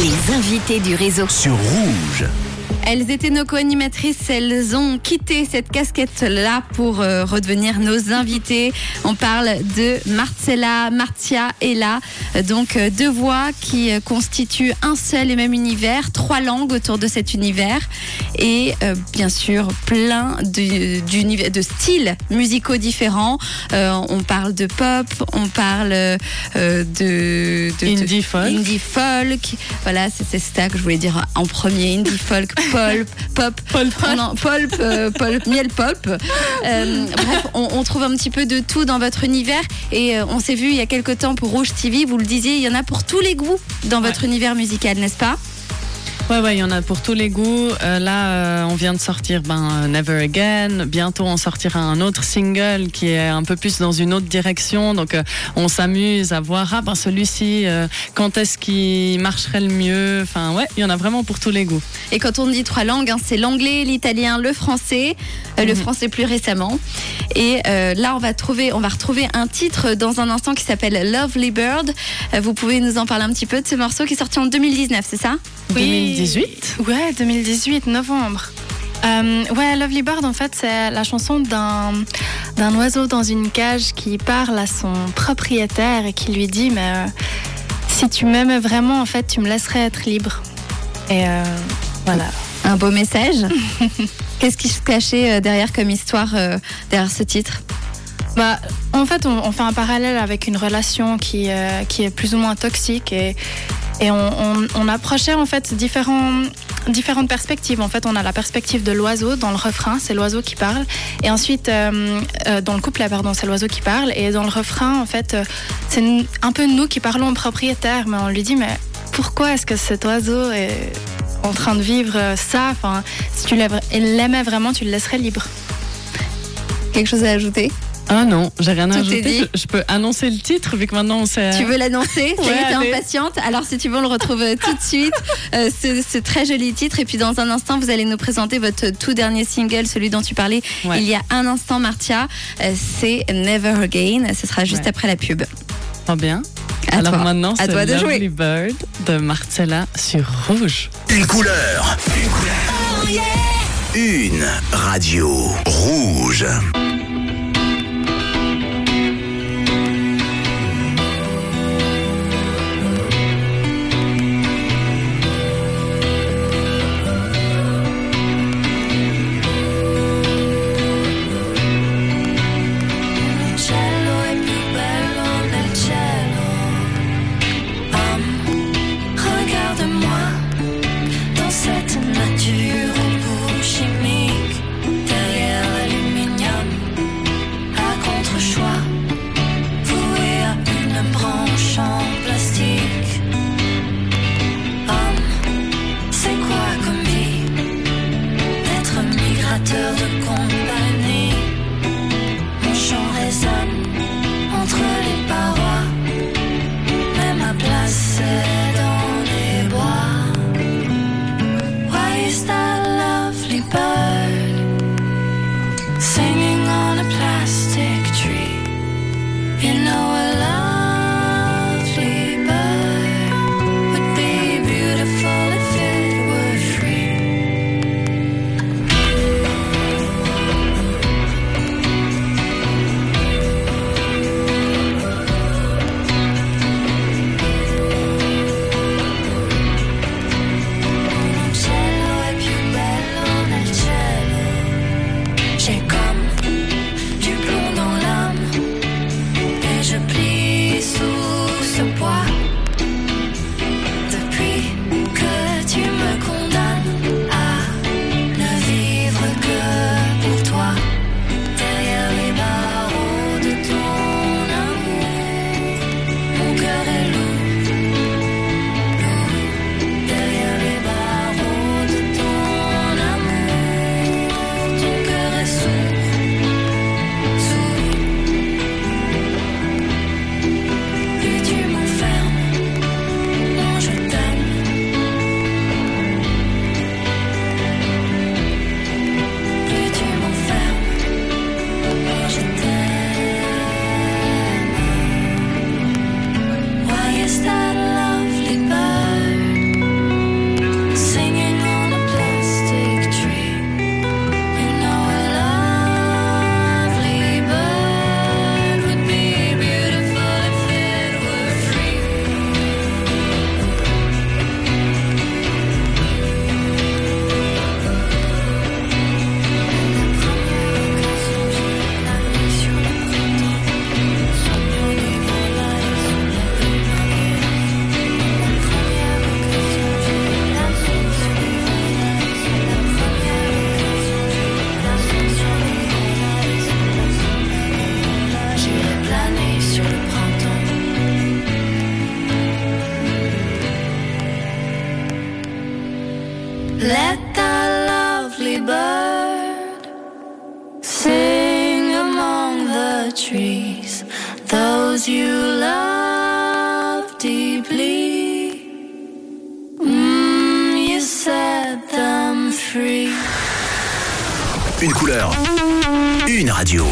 Les invités du réseau. sur Rouge. Elles étaient nos co-animatrices, elles ont quitté cette casquette-là pour euh, redevenir nos invités. On parle de Marcella, Martia et là, donc euh, deux voix qui euh, constituent un seul et même univers, trois langues autour de cet univers et bien sûr plein de, de styles musicaux différents. On parle de pop, on parle de, Indie folk. indie folk. Voilà, c'est ça que je voulais dire en premier. Indie folk, pulp, pop. Non, pulp, euh, pulp, miel pulp. Euh, bref, on, on trouve un petit peu de tout dans votre univers. Et euh, on s'est vu il y a quelques temps pour Rouge TV, vous le disiez, il y en a pour tous les goûts dans votre univers musical, n'est-ce pas? Ouais, ouais, il y en a pour tous les goûts. Euh, là, euh, on vient de sortir ben, euh, Never Again. Bientôt, on sortira un autre single qui est un peu plus dans une autre direction. Donc, euh, on s'amuse à voir, ah ben celui-ci, quand est-ce qu'il marcherait le mieux? Enfin, ouais, il y en a vraiment pour tous les goûts. Et quand on dit trois langues, hein, c'est l'anglais, l'italien, le français, le Mhm. français plus récemment. Et là, on va trouver, on va retrouver un titre dans un instant qui s'appelle Lovely Bird. Vous pouvez nous en parler un petit peu de ce morceau qui est sorti en 2019, c'est ça? 2018 Ouais, 2018, novembre. Euh, ouais, Lovely Bird, en fait, c'est la chanson d'un d'un oiseau dans une cage qui parle à son propriétaire et qui lui dit Mais euh, si tu m'aimais vraiment, en fait, tu me laisserais être libre. Et euh, voilà. Un beau message. Qu'est-ce qui se cachait derrière comme histoire derrière ce titre? Bah, en fait, on, on fait un parallèle avec une relation qui, euh, qui est plus ou moins toxique et, et on, approchait en fait différentes perspectives. En fait, on a la perspective de l'oiseau dans le refrain, c'est l'oiseau qui parle. Et ensuite, euh, euh, dans le couplet, pardon, c'est l'oiseau qui parle. Et dans le refrain, en fait, euh, c'est un peu nous qui parlons au propriétaire, mais on lui dit, mais pourquoi est-ce que cet oiseau est en train de vivre ça? Enfin, si tu l'aimais vraiment, tu le laisserais libre. Quelque chose à ajouter? Ah non, j'ai rien à Tout ajouter. dit. Je, je peux annoncer le titre vu que maintenant on sait. Tu veux l'annoncer Ouais, t'es impatiente. Alors, si tu veux, on le retrouve euh, tout de suite. Euh, ce, ce très joli titre. Et puis, dans un instant, vous allez nous présenter votre tout dernier single, celui dont tu parlais Ouais. il y a un instant, Martia. Euh, c'est Never Again. Ce sera juste Ouais. après la pub. Pas bien. À Alors toi. maintenant, À c'est toi de Lovely jouer. Bird de Marcella sur Rouge. Une couleur. Une radio. Rouge. Let that lovely bird sing among the trees. Those you love deeply. Mm, you set them free. Une couleur. Une radio.